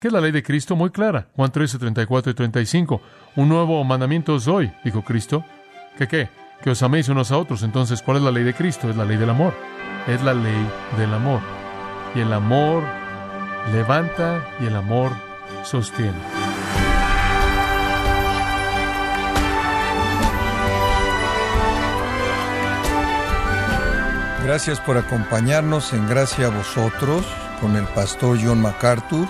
¿Qué es la ley de Cristo? Muy clara. Juan 13, 34 y 35. Un nuevo mandamiento os doy, dijo Cristo. ¿Qué qué? Que os améis unos a otros. Entonces, ¿cuál es la ley de Cristo? Es la ley del amor. Es la ley del amor. Y el amor levanta y el amor sostiene. Gracias por acompañarnos en Gracia a vosotros con el pastor John MacArthur.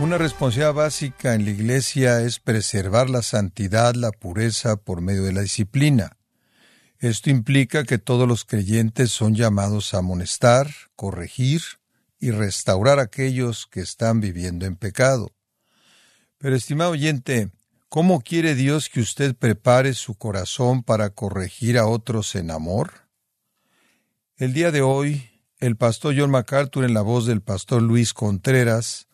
Una responsabilidad básica en la Iglesia es preservar la santidad, la pureza por medio de la disciplina. Esto implica que todos los creyentes son llamados a amonestar, corregir y restaurar a aquellos que están viviendo en pecado. Pero, estimado oyente, ¿cómo quiere Dios que usted prepare su corazón para corregir a otros en amor? El día de hoy, el pastor John MacArthur, en la voz del pastor Luis Contreras,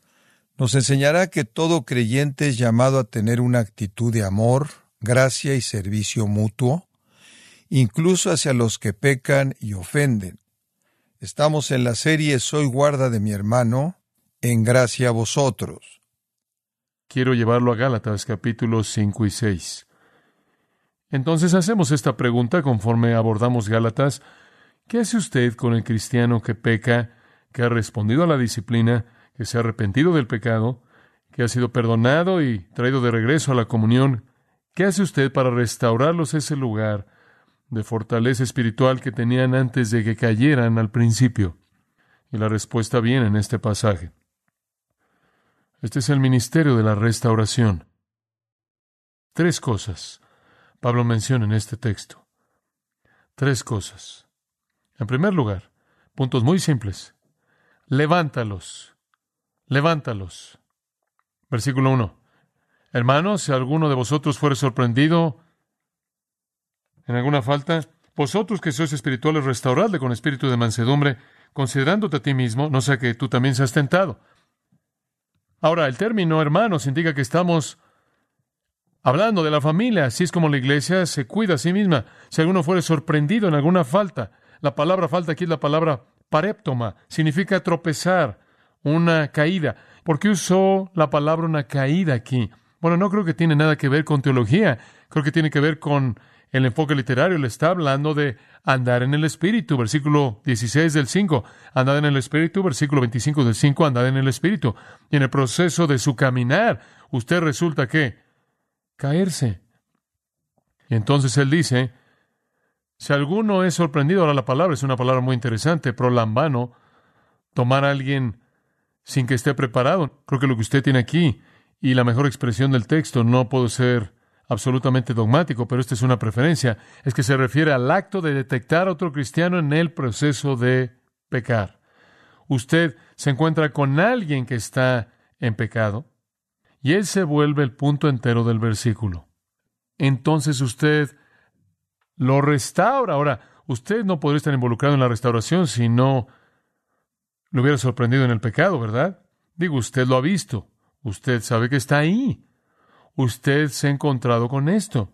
nos enseñará que todo creyente es llamado a tener una actitud de amor, gracia y servicio mutuo, incluso hacia los que pecan y ofenden. Estamos en la serie Soy guarda de mi hermano, en gracia a vosotros. Quiero llevarlo a Gálatas capítulos 5 y 6. Entonces hacemos esta pregunta conforme abordamos Gálatas ¿Qué hace usted con el cristiano que peca, que ha respondido a la disciplina, que se ha arrepentido del pecado, que ha sido perdonado y traído de regreso a la comunión? ¿Qué hace usted para restaurarlos ese lugar de fortaleza espiritual que tenían antes de que cayeran al principio? Y la respuesta viene en este pasaje. Este es el ministerio de la restauración. Tres cosas Pablo menciona en este texto. Tres cosas. En primer lugar, puntos muy simples. Levántalos. Levántalos. Versículo 1. Hermanos, si alguno de vosotros fuere sorprendido en alguna falta, vosotros que sois espirituales, restauradle con espíritu de mansedumbre, considerándote a ti mismo, no sea que tú también seas tentado. Ahora, el término hermanos indica que estamos hablando de la familia, así es como la iglesia se cuida a sí misma. Si alguno fuere sorprendido en alguna falta, la palabra falta aquí es la palabra paréptoma, significa tropezar, una caída. ¿Por qué usó la palabra una caída aquí? Bueno, no creo que tiene nada que ver con teología, creo que tiene que ver con el enfoque literario. Le está hablando de andar en el Espíritu, versículo 16 del 5, andad en el Espíritu, versículo 25 del 5, andad en el Espíritu. Y en el proceso de su caminar, usted resulta que caerse. Y entonces él dice, si alguno es sorprendido, ahora la palabra es una palabra muy interesante, prolambano, tomar a alguien sin que esté preparado. Creo que lo que usted tiene aquí y la mejor expresión del texto, no puedo ser absolutamente dogmático, pero esta es una preferencia, es que se refiere al acto de detectar a otro cristiano en el proceso de pecar. Usted se encuentra con alguien que está en pecado y él se vuelve el punto entero del versículo. Entonces usted lo restaura. Ahora, usted no podría estar involucrado en la restauración si no lo hubiera sorprendido en el pecado, ¿verdad? Digo, usted lo ha visto. Usted sabe que está ahí. Usted se ha encontrado con esto.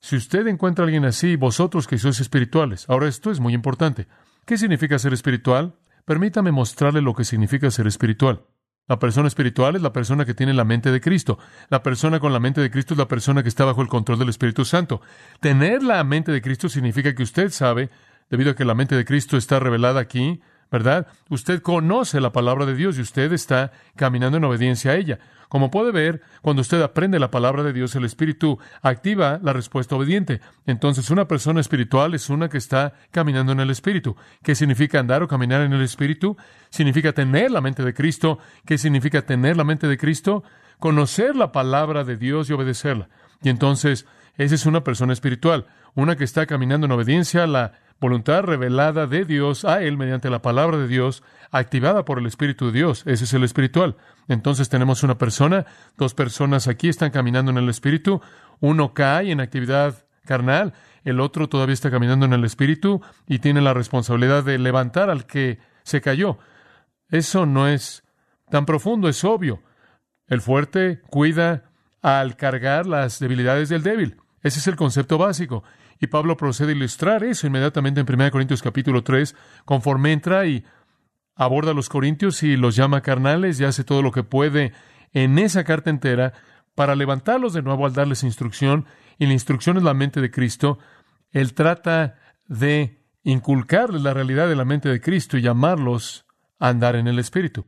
Si usted encuentra a alguien así, vosotros que sois espirituales, ahora esto es muy importante. ¿Qué significa ser espiritual? Permítame mostrarle lo que significa ser espiritual. La persona espiritual es la persona que tiene la mente de Cristo. La persona con la mente de Cristo es la persona que está bajo el control del Espíritu Santo. Tener la mente de Cristo significa que usted sabe, debido a que la mente de Cristo está revelada aquí, ¿verdad? Usted conoce la palabra de Dios y usted está caminando en obediencia a ella. Como puede ver, cuando usted aprende la palabra de Dios, el Espíritu activa la respuesta obediente. Entonces, una persona espiritual es una que está caminando en el Espíritu. ¿Qué significa andar o caminar en el Espíritu? Significa tener la mente de Cristo. ¿Qué significa tener la mente de Cristo? Conocer la palabra de Dios y obedecerla. Y entonces, esa es una persona espiritual, una que está caminando en obediencia a la voluntad revelada de Dios a Él mediante la palabra de Dios, activada por el Espíritu de Dios. Ese es el espiritual. Entonces tenemos una persona, dos personas aquí están caminando en el Espíritu, uno cae en actividad carnal, el otro todavía está caminando en el Espíritu y tiene la responsabilidad de levantar al que se cayó. Eso no es tan profundo, es obvio. El fuerte cuida al cargar las debilidades del débil. Ese es el concepto básico. Y Pablo procede a ilustrar eso inmediatamente en 1 Corintios capítulo 3, conforme entra y aborda a los corintios y los llama carnales y hace todo lo que puede en esa carta entera para levantarlos de nuevo al darles instrucción, y la instrucción es la mente de Cristo. Él trata de inculcarles la realidad de la mente de Cristo y llamarlos a andar en el Espíritu.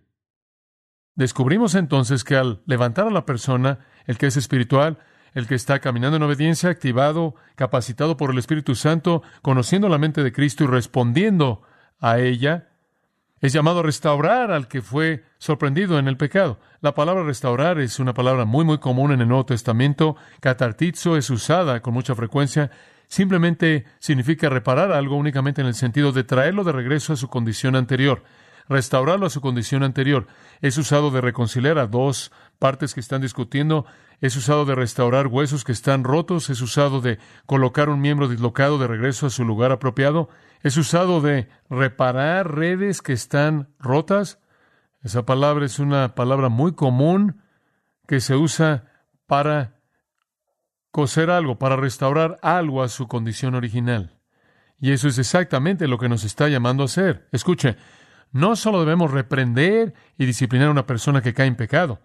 Descubrimos entonces que al levantar a la persona, el que es espiritual, el que está caminando en obediencia, activado, capacitado por el Espíritu Santo, conociendo la mente de Cristo y respondiendo a ella, es llamado a restaurar al que fue sorprendido en el pecado. La palabra restaurar es una palabra muy muy común en el Nuevo Testamento. Catartizo es usada con mucha frecuencia. Simplemente significa reparar algo únicamente en el sentido de traerlo de regreso a su condición anterior restaurarlo a su condición anterior. Es usado de reconciliar a dos partes que están discutiendo, es usado de restaurar huesos que están rotos, es usado de colocar un miembro dislocado de regreso a su lugar apropiado, es usado de reparar redes que están rotas. Esa palabra es una palabra muy común que se usa para coser algo, para restaurar algo a su condición original. Y eso es exactamente lo que nos está llamando a hacer. Escuche, no solo debemos reprender y disciplinar a una persona que cae en pecado,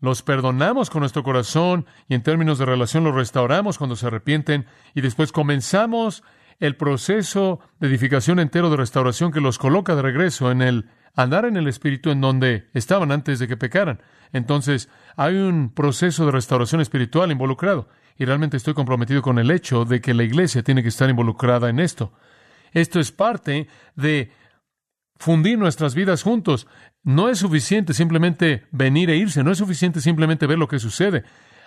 los perdonamos con nuestro corazón y en términos de relación los restauramos cuando se arrepienten y después comenzamos el proceso de edificación entero de restauración que los coloca de regreso en el andar en el espíritu en donde estaban antes de que pecaran. Entonces, hay un proceso de restauración espiritual involucrado y realmente estoy comprometido con el hecho de que la iglesia tiene que estar involucrada en esto. Esto es parte de fundir nuestras vidas juntos. No es suficiente simplemente venir e irse, no es suficiente simplemente ver lo que sucede.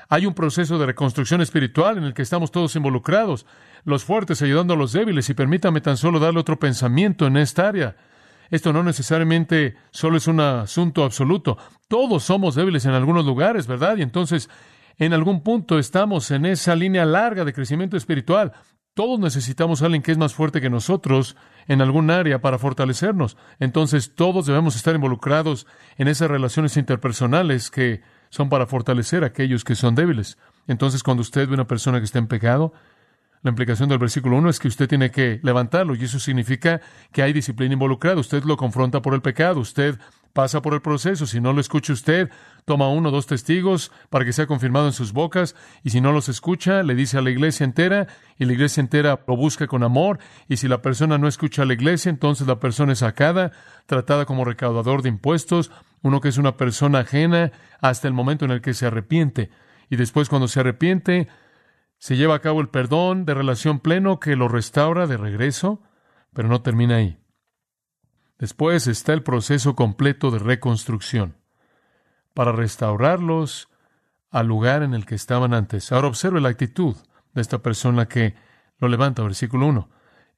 Hay un proceso de reconstrucción espiritual en el que estamos todos involucrados, los fuertes ayudando a los débiles, y permítame tan solo darle otro pensamiento en esta área. Esto no necesariamente solo es un asunto absoluto. Todos somos débiles en algunos lugares, ¿verdad? Y entonces, en algún punto estamos en esa línea larga de crecimiento espiritual. Todos necesitamos a alguien que es más fuerte que nosotros en algún área para fortalecernos. Entonces todos debemos estar involucrados en esas relaciones interpersonales que son para fortalecer a aquellos que son débiles. Entonces cuando usted ve una persona que está en pecado, la implicación del versículo 1 es que usted tiene que levantarlo y eso significa que hay disciplina involucrada. Usted lo confronta por el pecado, usted pasa por el proceso. Si no lo escucha usted, toma uno o dos testigos para que sea confirmado en sus bocas. Y si no los escucha, le dice a la iglesia entera y la iglesia entera lo busca con amor. Y si la persona no escucha a la iglesia, entonces la persona es sacada, tratada como recaudador de impuestos, uno que es una persona ajena hasta el momento en el que se arrepiente. Y después cuando se arrepiente, se lleva a cabo el perdón de relación pleno que lo restaura de regreso, pero no termina ahí. Después está el proceso completo de reconstrucción para restaurarlos al lugar en el que estaban antes. Ahora observe la actitud de esta persona que lo levanta, versículo 1.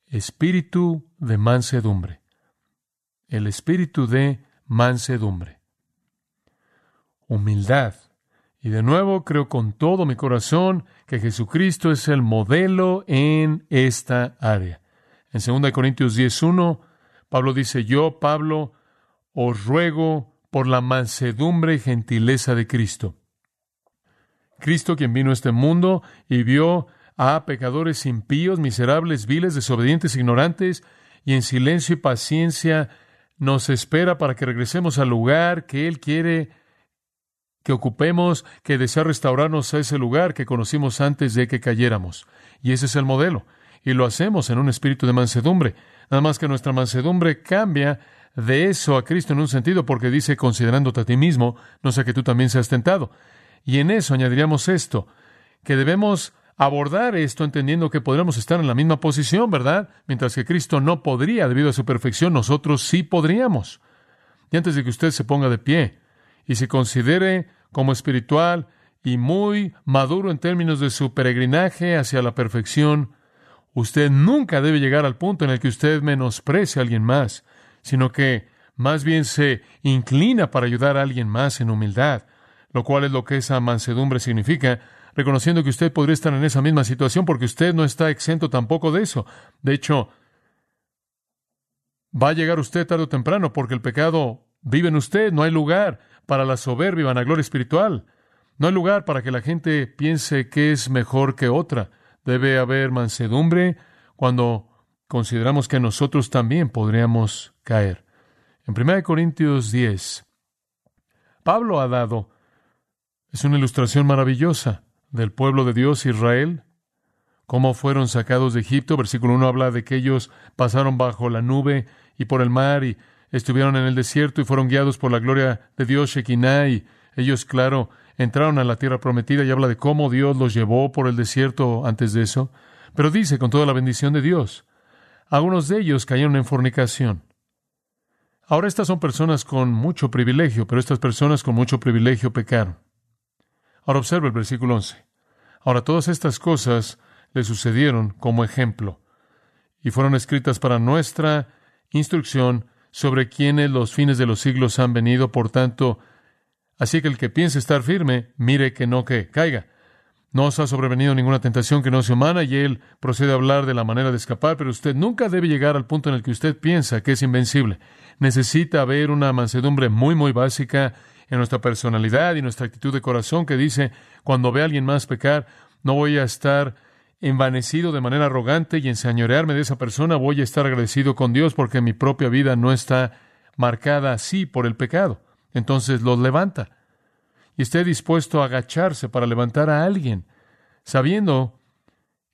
Espíritu de mansedumbre. El espíritu de mansedumbre. Humildad. Y de nuevo creo con todo mi corazón que Jesucristo es el modelo en esta área. En 2 Corintios 10.1 Pablo dice, yo, Pablo, os ruego por la mansedumbre y gentileza de Cristo. Cristo quien vino a este mundo y vio a pecadores impíos, miserables, viles, desobedientes, ignorantes, y en silencio y paciencia nos espera para que regresemos al lugar que Él quiere que ocupemos, que desea restaurarnos a ese lugar que conocimos antes de que cayéramos. Y ese es el modelo. Y lo hacemos en un espíritu de mansedumbre. Nada más que nuestra mansedumbre cambia de eso a Cristo en un sentido, porque dice, considerándote a ti mismo, no sea que tú también seas tentado. Y en eso añadiríamos esto, que debemos abordar esto entendiendo que podríamos estar en la misma posición, ¿verdad? Mientras que Cristo no podría debido a su perfección, nosotros sí podríamos. Y antes de que usted se ponga de pie y se considere como espiritual y muy maduro en términos de su peregrinaje hacia la perfección, Usted nunca debe llegar al punto en el que usted menosprecie a alguien más, sino que más bien se inclina para ayudar a alguien más en humildad, lo cual es lo que esa mansedumbre significa, reconociendo que usted podría estar en esa misma situación porque usted no está exento tampoco de eso. De hecho, va a llegar usted tarde o temprano porque el pecado vive en usted, no hay lugar para la soberbia y vanagloria espiritual, no hay lugar para que la gente piense que es mejor que otra. Debe haber mansedumbre cuando consideramos que nosotros también podríamos caer. En 1 Corintios 10, Pablo ha dado, es una ilustración maravillosa del pueblo de Dios Israel, cómo fueron sacados de Egipto. Versículo 1 habla de que ellos pasaron bajo la nube y por el mar y estuvieron en el desierto y fueron guiados por la gloria de Dios Shekinah y ellos, claro, entraron a la tierra prometida y habla de cómo Dios los llevó por el desierto antes de eso. Pero dice, con toda la bendición de Dios, algunos de ellos cayeron en fornicación. Ahora estas son personas con mucho privilegio, pero estas personas con mucho privilegio pecaron. Ahora observa el versículo 11. Ahora todas estas cosas le sucedieron como ejemplo y fueron escritas para nuestra instrucción sobre quienes los fines de los siglos han venido. Por tanto, así que el que piense estar firme, mire que no que caiga. No os ha sobrevenido ninguna tentación que no sea humana y él procede a hablar de la manera de escapar, pero usted nunca debe llegar al punto en el que usted piensa que es invencible. Necesita haber una mansedumbre muy, muy básica en nuestra personalidad y nuestra actitud de corazón que dice, cuando ve a alguien más pecar, no voy a estar envanecido de manera arrogante y enseñorearme de esa persona, voy a estar agradecido con Dios porque mi propia vida no está marcada así por el pecado. Entonces los levanta y esté dispuesto a agacharse para levantar a alguien, sabiendo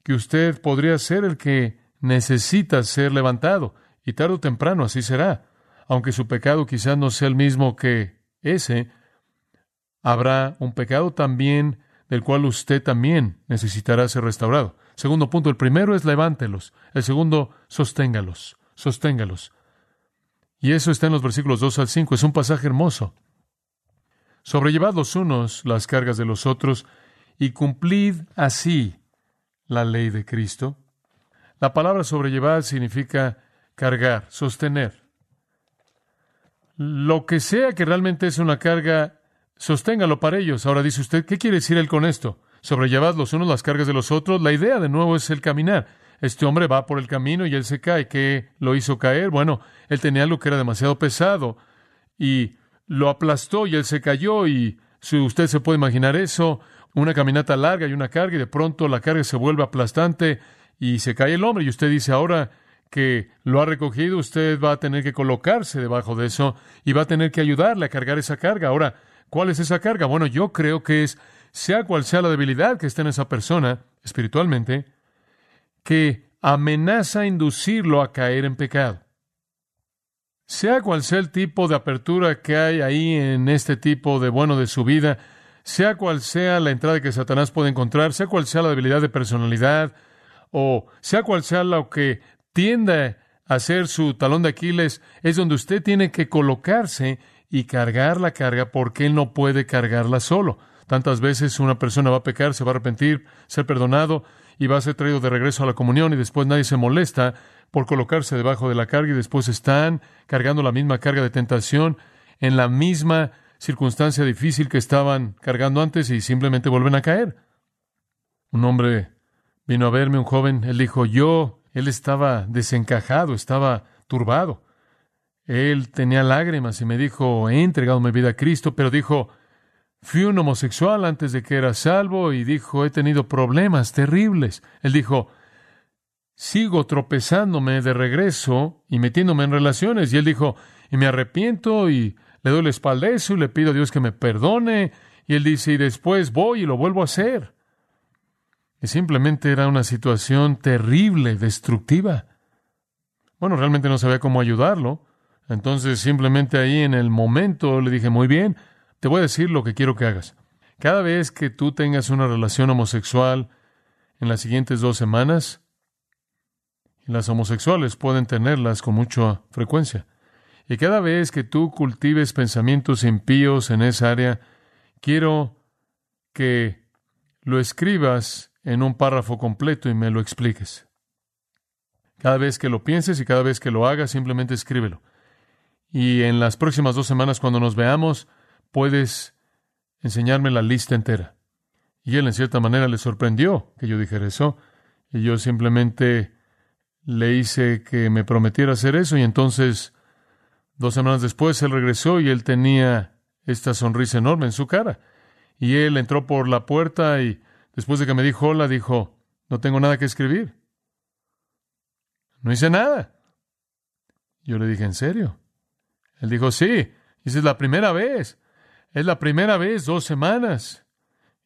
que usted podría ser el que necesita ser levantado, y tarde o temprano así será. Aunque su pecado quizás no sea el mismo que ese, habrá un pecado también del cual usted también necesitará ser restaurado. Segundo punto, el primero es levántelos, el segundo, sosténgalos, sosténgalos. Y eso está en los versículos 2 al 5, es un pasaje hermoso. Sobrellevad los unos las cargas de los otros y cumplid así la ley de Cristo. La palabra sobrellevar significa cargar, sostener. Lo que sea que realmente es una carga, sosténgalo para ellos. Ahora dice usted, ¿qué quiere decir él con esto? Sobrellevad los unos las cargas de los otros. La idea de nuevo es el caminar. Este hombre va por el camino y él se cae. ¿Qué lo hizo caer? Bueno, él tenía algo que era demasiado pesado y lo aplastó y él se cayó y si usted se puede imaginar eso, una caminata larga y una carga y de pronto la carga se vuelve aplastante y se cae el hombre y usted dice ahora que lo ha recogido, usted va a tener que colocarse debajo de eso y va a tener que ayudarle a cargar esa carga. Ahora, ¿cuál es esa carga? Bueno, yo creo que es, sea cual sea la debilidad que esté en esa persona espiritualmente, que amenaza inducirlo a caer en pecado. Sea cual sea el tipo de apertura que hay ahí en este tipo de bueno de su vida, sea cual sea la entrada que Satanás puede encontrar, sea cual sea la debilidad de personalidad, o sea cual sea lo que tiende a ser su talón de Aquiles, es donde usted tiene que colocarse y cargar la carga porque él no puede cargarla solo. Tantas veces una persona va a pecar, se va a arrepentir, ser perdonado y va a ser traído de regreso a la comunión y después nadie se molesta por colocarse debajo de la carga y después están cargando la misma carga de tentación en la misma circunstancia difícil que estaban cargando antes y simplemente vuelven a caer. Un hombre vino a verme, un joven, él dijo, yo, él estaba desencajado, estaba turbado. Él tenía lágrimas y me dijo, he entregado mi vida a Cristo, pero dijo, fui un homosexual antes de que era salvo y dijo, he tenido problemas terribles. Él dijo, sigo tropezándome de regreso y metiéndome en relaciones. Y él dijo, y me arrepiento y le doy la espalda y le pido a Dios que me perdone. Y él dice, y después voy y lo vuelvo a hacer. Y simplemente era una situación terrible, destructiva. Bueno, realmente no sabía cómo ayudarlo. Entonces simplemente ahí en el momento le dije, muy bien, te voy a decir lo que quiero que hagas. Cada vez que tú tengas una relación homosexual en las siguientes dos semanas, las homosexuales pueden tenerlas con mucha frecuencia. Y cada vez que tú cultives pensamientos impíos en esa área, quiero que lo escribas en un párrafo completo y me lo expliques. Cada vez que lo pienses y cada vez que lo hagas, simplemente escríbelo. Y en las próximas dos semanas, cuando nos veamos, puedes enseñarme la lista entera. Y él, en cierta manera, le sorprendió que yo dijera eso. Y yo simplemente le hice que me prometiera hacer eso y entonces dos semanas después él regresó y él tenía esta sonrisa enorme en su cara. Y él entró por la puerta y después de que me dijo hola, dijo, no tengo nada que escribir. No hice nada. Yo le dije, ¿en serio? Él dijo, sí, esa es la primera vez. Es la primera vez, dos semanas.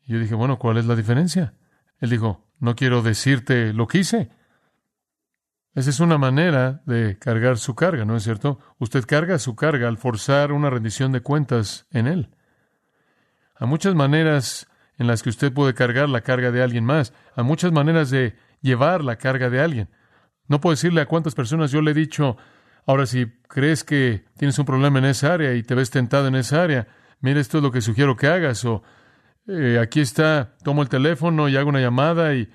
Y yo dije, bueno, ¿cuál es la diferencia? Él dijo, no quiero decirte lo que hice. Esa es una manera de cargar su carga, ¿no es cierto? Usted carga su carga al forzar una rendición de cuentas en él. Hay muchas maneras en las que usted puede cargar la carga de alguien más. Hay muchas maneras de llevar la carga de alguien. No puedo decirle a cuántas personas yo le he dicho, ahora si crees que tienes un problema en esa área y te ves tentado en esa área, mira, esto es lo que sugiero que hagas, o eh, aquí está, tomo el teléfono y hago una llamada y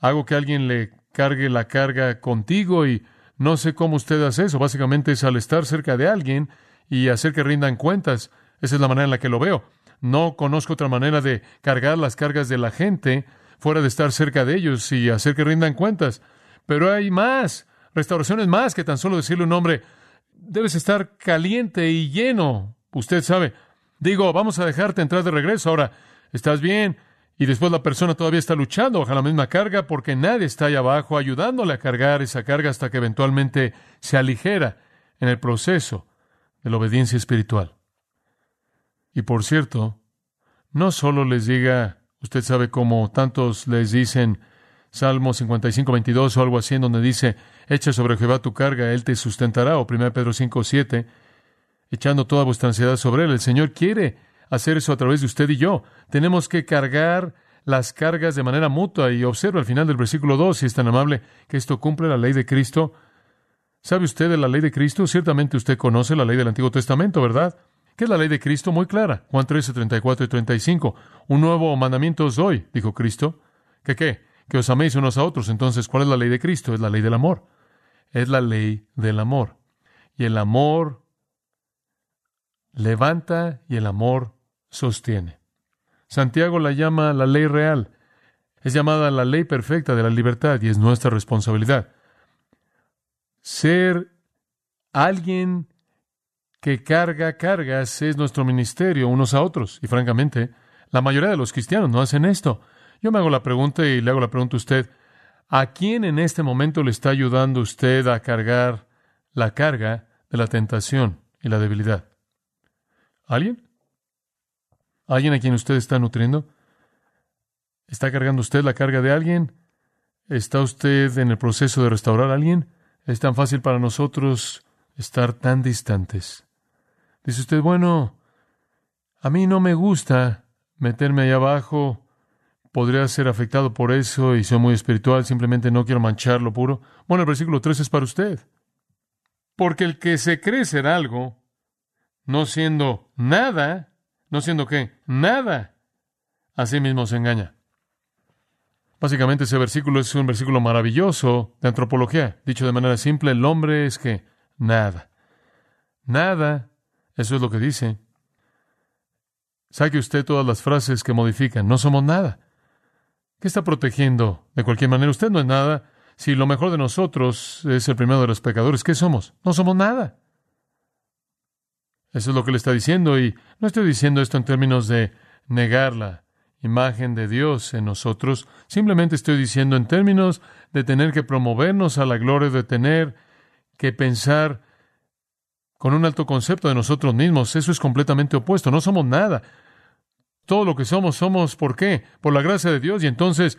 hago que alguien le cargue la carga contigo y no sé cómo usted hace eso. Básicamente es al estar cerca de alguien y hacer que rindan cuentas. Esa es la manera en la que lo veo. No conozco otra manera de cargar las cargas de la gente fuera de estar cerca de ellos y hacer que rindan cuentas. Pero hay más, restauraciones más que tan solo decirle un hombre, debes estar caliente y lleno. Usted sabe, digo, vamos a dejarte entrar de regreso. Ahora, ¿estás bien? Y después la persona todavía está luchando bajo la misma carga porque nadie está ahí abajo ayudándole a cargar esa carga hasta que eventualmente se aligera en el proceso de la obediencia espiritual. Y por cierto, no solo les diga, usted sabe cómo tantos les dicen Salmo 55, 22 o algo así, en donde dice, echa sobre Jehová tu carga, él te sustentará, o 1 Pedro 5, 7, echando toda vuestra ansiedad sobre él. El Señor quiere hacer eso a través de usted y yo. Tenemos que cargar las cargas de manera mutua. Y observa al final del versículo 2, si es tan amable, que esto cumple la ley de Cristo. ¿Sabe usted de la ley de Cristo? Ciertamente usted conoce la ley del Antiguo Testamento, ¿verdad? ¿Qué es la ley de Cristo? Muy clara. Juan 13, 34 y 35. Un nuevo mandamiento os doy, dijo Cristo. ¿Qué qué? Que os améis unos a otros. Entonces, ¿cuál es la ley de Cristo? Es la ley del amor. Es la ley del amor. Y el amor levanta y el amor sostiene. Santiago la llama la ley real. Es llamada la ley perfecta de la libertad y es nuestra responsabilidad. Ser alguien que carga cargas es nuestro ministerio unos a otros. Y francamente, la mayoría de los cristianos no hacen esto. Yo me hago la pregunta y le hago la pregunta a usted. ¿A quién en este momento le está ayudando usted a cargar la carga de la tentación y la debilidad? ¿Alguien? ¿Alguien a quien usted está nutriendo? ¿Está cargando usted la carga de alguien? ¿Está usted en el proceso de restaurar a alguien? Es tan fácil para nosotros estar tan distantes. Dice usted, bueno, a mí no me gusta meterme ahí abajo, podría ser afectado por eso y soy muy espiritual, simplemente no quiero manchar lo puro. Bueno, el versículo 3 es para usted. Porque el que se cree ser algo, no siendo nada, no siendo qué, nada, a sí mismo se engaña. Básicamente ese versículo es un versículo maravilloso de antropología. Dicho de manera simple, el hombre es que nada. Nada. Eso es lo que dice. Saque usted todas las frases que modifican. No somos nada. ¿Qué está protegiendo? De cualquier manera, usted no es nada. Si lo mejor de nosotros es el primero de los pecadores, ¿qué somos? No somos nada. Eso es lo que le está diciendo. Y no estoy diciendo esto en términos de negar la imagen de Dios en nosotros. Simplemente estoy diciendo en términos de tener que promovernos a la gloria, de tener que pensar con un alto concepto de nosotros mismos. Eso es completamente opuesto. No somos nada. Todo lo que somos, somos ¿por qué? Por la gracia de Dios. Y entonces,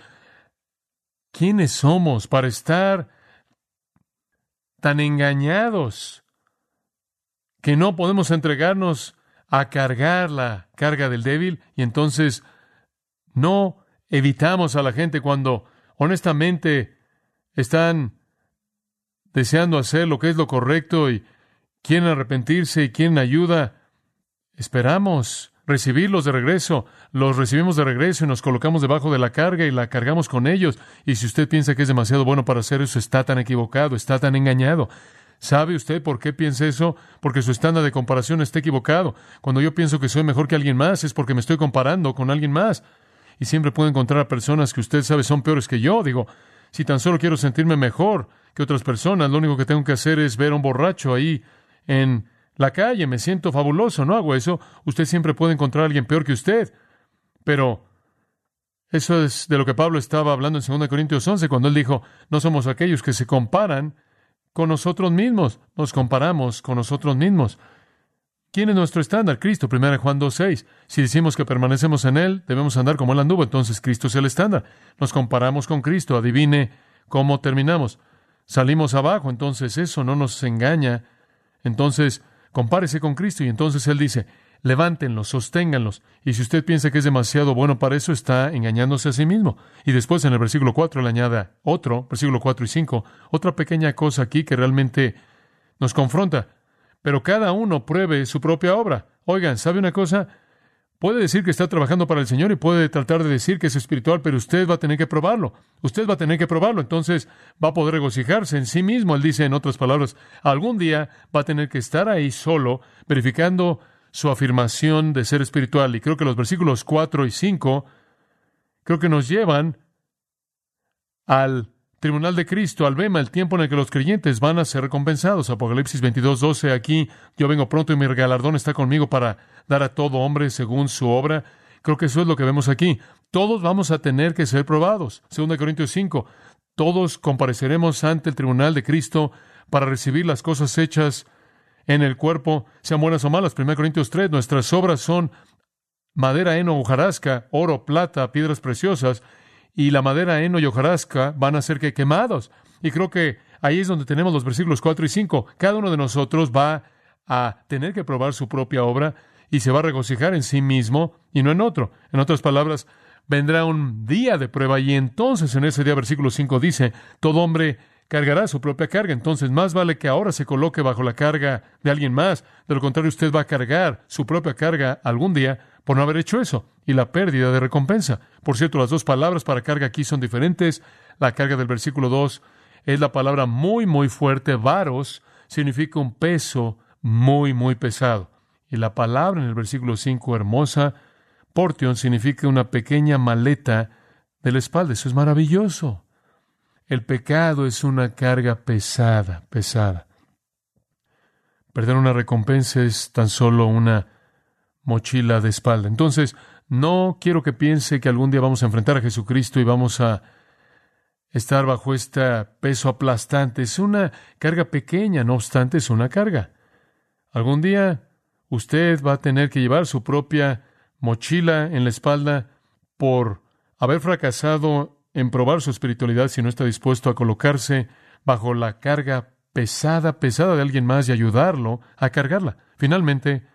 ¿quiénes somos para estar tan engañados que no podemos entregarnos a cargar la carga del débil? Y entonces no evitamos a la gente cuando honestamente están deseando hacer lo que es lo correcto y quieren arrepentirse y quieren ayuda. Esperamos recibirlos de regreso, los recibimos de regreso y nos colocamos debajo de la carga y la cargamos con ellos. Y si usted piensa que es demasiado bueno para hacer eso, está tan equivocado, está tan engañado. ¿Sabe usted por qué piensa eso? Porque su estándar de comparación está equivocado. Cuando yo pienso que soy mejor que alguien más, es porque me estoy comparando con alguien más. Y siempre puedo encontrar a personas que usted sabe son peores que yo. Digo, si tan solo quiero sentirme mejor que otras personas, lo único que tengo que hacer es ver a un borracho ahí en la calle, me siento fabuloso, no hago eso. Usted siempre puede encontrar a alguien peor que usted. Pero eso es de lo que Pablo estaba hablando en 2 Corintios 11, cuando él dijo, no somos aquellos que se comparan con nosotros mismos, nos comparamos con nosotros mismos. ¿Quién es nuestro estándar? Cristo, 1 Juan 2.6. Si decimos que permanecemos en Él, debemos andar como Él anduvo, entonces Cristo es el estándar. Nos comparamos con Cristo, adivine cómo terminamos. Salimos abajo, entonces eso no nos engaña. Entonces, compárese con Cristo y entonces Él dice, levántenlos, sosténganlos. Y si usted piensa que es demasiado bueno para eso, está engañándose a sí mismo. Y después en el versículo 4 le añade otro, versículo 4 y 5, otra pequeña cosa aquí que realmente nos confronta. Pero cada uno pruebe su propia obra. Oigan, ¿sabe una cosa? Puede decir que está trabajando para el Señor y puede tratar de decir que es espiritual, pero usted va a tener que probarlo. Usted va a tener que probarlo. Entonces va a poder regocijarse en sí mismo. Él dice, en otras palabras, algún día va a tener que estar ahí solo, verificando su afirmación de ser espiritual. Y creo que los versículos 4 y 5 creo que nos llevan al tribunal de Cristo, al Bema, el tiempo en el que los creyentes van a ser recompensados. Apocalipsis 22, 12, aquí yo vengo pronto y mi galardón está conmigo para dar a todo hombre según su obra. Creo que eso es lo que vemos aquí. Todos vamos a tener que ser probados. 2 Corintios 5, todos compareceremos ante el tribunal de Cristo para recibir las cosas hechas en el cuerpo, sean buenas o malas. 1 Corintios 3, nuestras obras son madera, heno, hojarasca, oro, plata, piedras preciosas, y la madera, heno y hojarasca van a ser que quemados. Y creo que ahí es donde tenemos los versículos 4 y 5. Cada uno de nosotros va a tener que probar su propia obra y se va a regocijar en sí mismo y no en otro. En otras palabras, vendrá un día de prueba y entonces en ese día, versículo 5 dice, todo hombre cargará su propia carga. Entonces, más vale que ahora se coloque bajo la carga de alguien más. De lo contrario, usted va a cargar su propia carga algún día por no haber hecho eso y la pérdida de recompensa. Por cierto, las dos palabras para carga aquí son diferentes. La carga del versículo 2 es la palabra muy, muy fuerte. Varos significa un peso muy, muy pesado. Y la palabra en el versículo 5, hermosa, portion, significa una pequeña maleta de la espalda. Eso es maravilloso. El pecado es una carga pesada, pesada. Perder una recompensa es tan solo una mochila de espalda. Entonces, no quiero que piense que algún día vamos a enfrentar a Jesucristo y vamos a estar bajo este peso aplastante. Es una carga pequeña, no obstante, es una carga. Algún día usted va a tener que llevar su propia mochila en la espalda por haber fracasado en probar su espiritualidad si no está dispuesto a colocarse bajo la carga pesada, pesada de alguien más y ayudarlo a cargarla. Finalmente,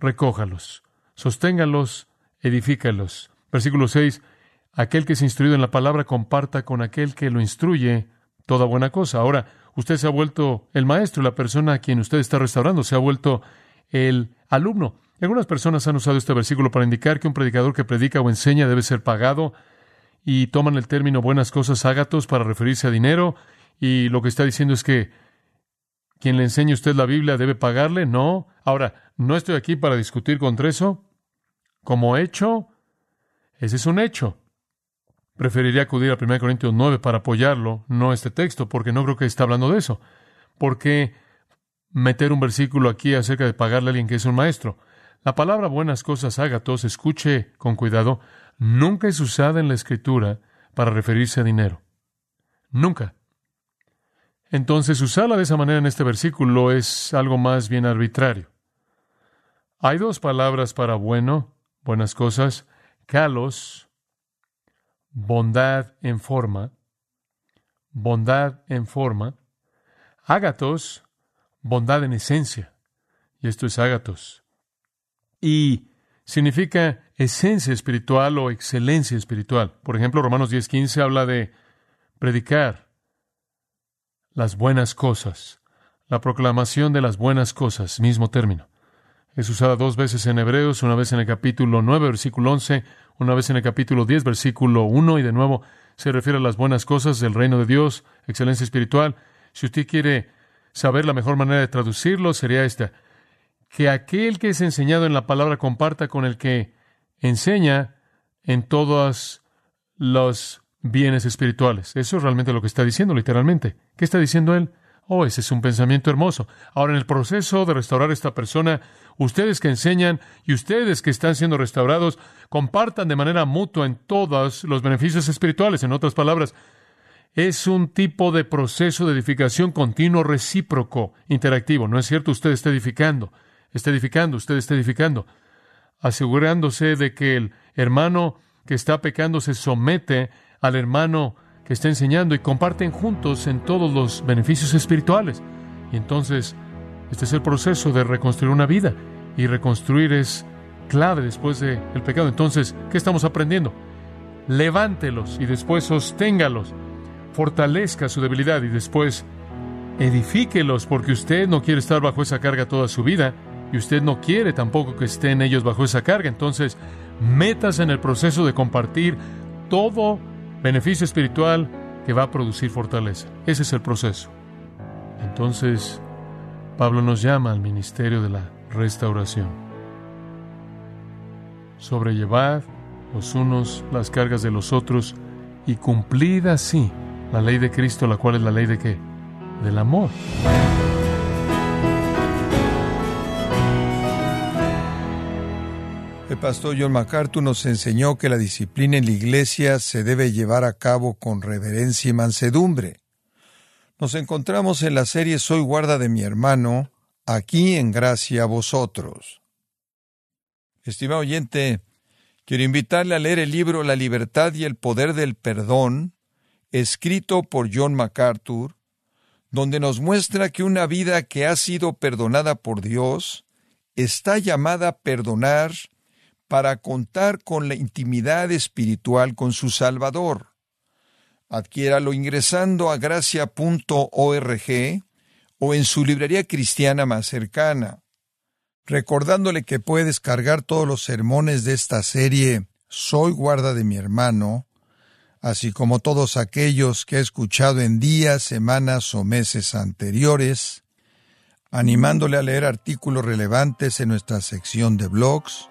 recójalos, sosténgalos, edifícalos. Versículo 6. Aquel que es instruido en la palabra comparta con aquel que lo instruye toda buena cosa. Ahora, usted se ha vuelto el maestro, la persona a quien usted está restaurando, se ha vuelto el alumno. Algunas personas han usado este versículo para indicar que un predicador que predica o enseña debe ser pagado y toman el término buenas cosas ágatos para referirse a dinero y lo que está diciendo es que quien le enseñe a usted la Biblia debe pagarle. No. Ahora, no estoy aquí para discutir contra eso. Como hecho, ese es un hecho. Preferiría acudir a 1 Corintios 9 para apoyarlo, no este texto, porque no creo que está hablando de eso. ¿Por qué meter un versículo aquí acerca de pagarle a alguien que es un maestro? La palabra buenas cosas ágatos, escuche con cuidado, nunca es usada en la escritura para referirse a dinero. Nunca. Entonces, usarla de esa manera en este versículo es algo más bien arbitrario. Hay dos palabras para bueno, buenas cosas, kalos, bondad en forma, bondad en forma, ágatos, bondad en esencia, y esto es ágatos. Y significa esencia espiritual o excelencia espiritual. Por ejemplo, Romanos 10:15 habla de predicar las buenas cosas, la proclamación de las buenas cosas, mismo término. Es usada dos veces en Hebreos, una vez en el capítulo 9, versículo 11, una vez en el capítulo 10, versículo 1, y de nuevo se refiere a las buenas cosas del reino de Dios, excelencia espiritual. Si usted quiere saber la mejor manera de traducirlo, sería esta. Que aquel que es enseñado en la palabra comparta con el que enseña en todos los bienes espirituales. Eso es realmente lo que está diciendo, literalmente. ¿Qué está diciendo él? Oh, ese es un pensamiento hermoso. Ahora, en el proceso de restaurar a esta persona, ustedes que enseñan y ustedes que están siendo restaurados, compartan de manera mutua en todos los beneficios espirituales. En otras palabras, es un tipo de proceso de edificación continuo, recíproco, interactivo. ¿No es cierto? Usted está edificando está edificando, usted está edificando, asegurándose de que el hermano que está pecando se somete al hermano que está enseñando y comparten juntos en todos los beneficios espirituales. Y entonces, este es el proceso de reconstruir una vida. Y reconstruir es clave después del pecado. Entonces, ¿qué estamos aprendiendo? Levántelos y después sosténgalos. Fortalezca su debilidad y después edifíquelos porque usted no quiere estar bajo esa carga toda su vida y usted no quiere tampoco que estén ellos bajo esa carga. Entonces, metas en el proceso de compartir todo beneficio espiritual que va a producir fortaleza. Ese es el proceso. Entonces, Pablo nos llama al ministerio de la restauración. Sobrellevad los unos las cargas de los otros y cumplid así la ley de Cristo, la cual es la ley de qué? Del amor. El pastor John MacArthur nos enseñó que la disciplina en la iglesia se debe llevar a cabo con reverencia y mansedumbre. Nos encontramos en la serie Soy guarda de mi hermano, aquí en gracia a vosotros. Estimado oyente, quiero invitarle a leer el libro La libertad y el poder del perdón, escrito por John MacArthur, donde nos muestra que una vida que ha sido perdonada por Dios está llamada a perdonar para contar con la intimidad espiritual con su Salvador. Adquiéralo ingresando a gracia.org o en su librería cristiana más cercana. Recordándole que puede descargar todos los sermones de esta serie Soy guarda de mi hermano, así como todos aquellos que he escuchado en días, semanas o meses anteriores, animándole a leer artículos relevantes en nuestra sección de blogs,